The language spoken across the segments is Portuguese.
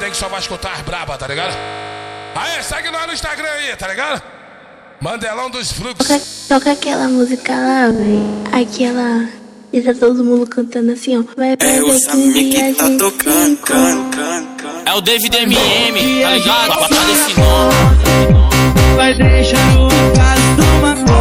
aí que só vai escutar as braba, tá ligado? Aê, segue nós no Instagram aí, tá ligado? Mandelão dos fluxos. Toca, toca aquela música lá, velho. Aquela. E tá todo mundo cantando assim, ó. Vai pra É o Samir que tá gente tocando, can, can, can. É o David MM, tá ligado? Guarda esse nome. Vai deixar o caso do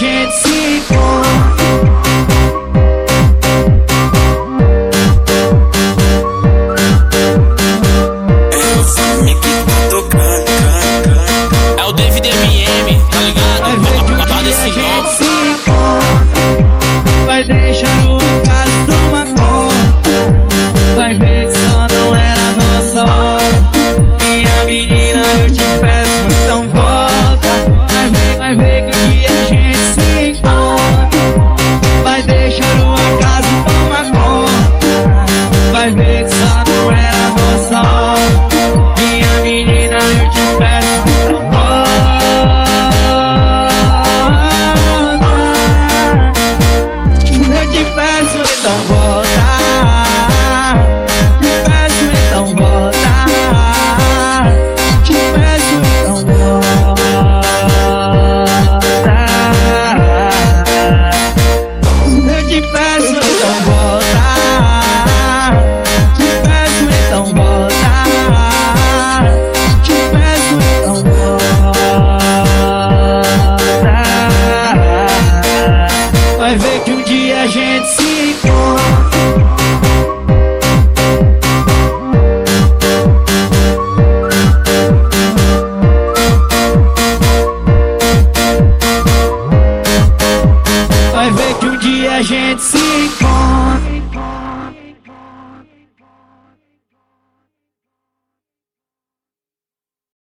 hands. gente se encontra. Vai ver que um dia a gente se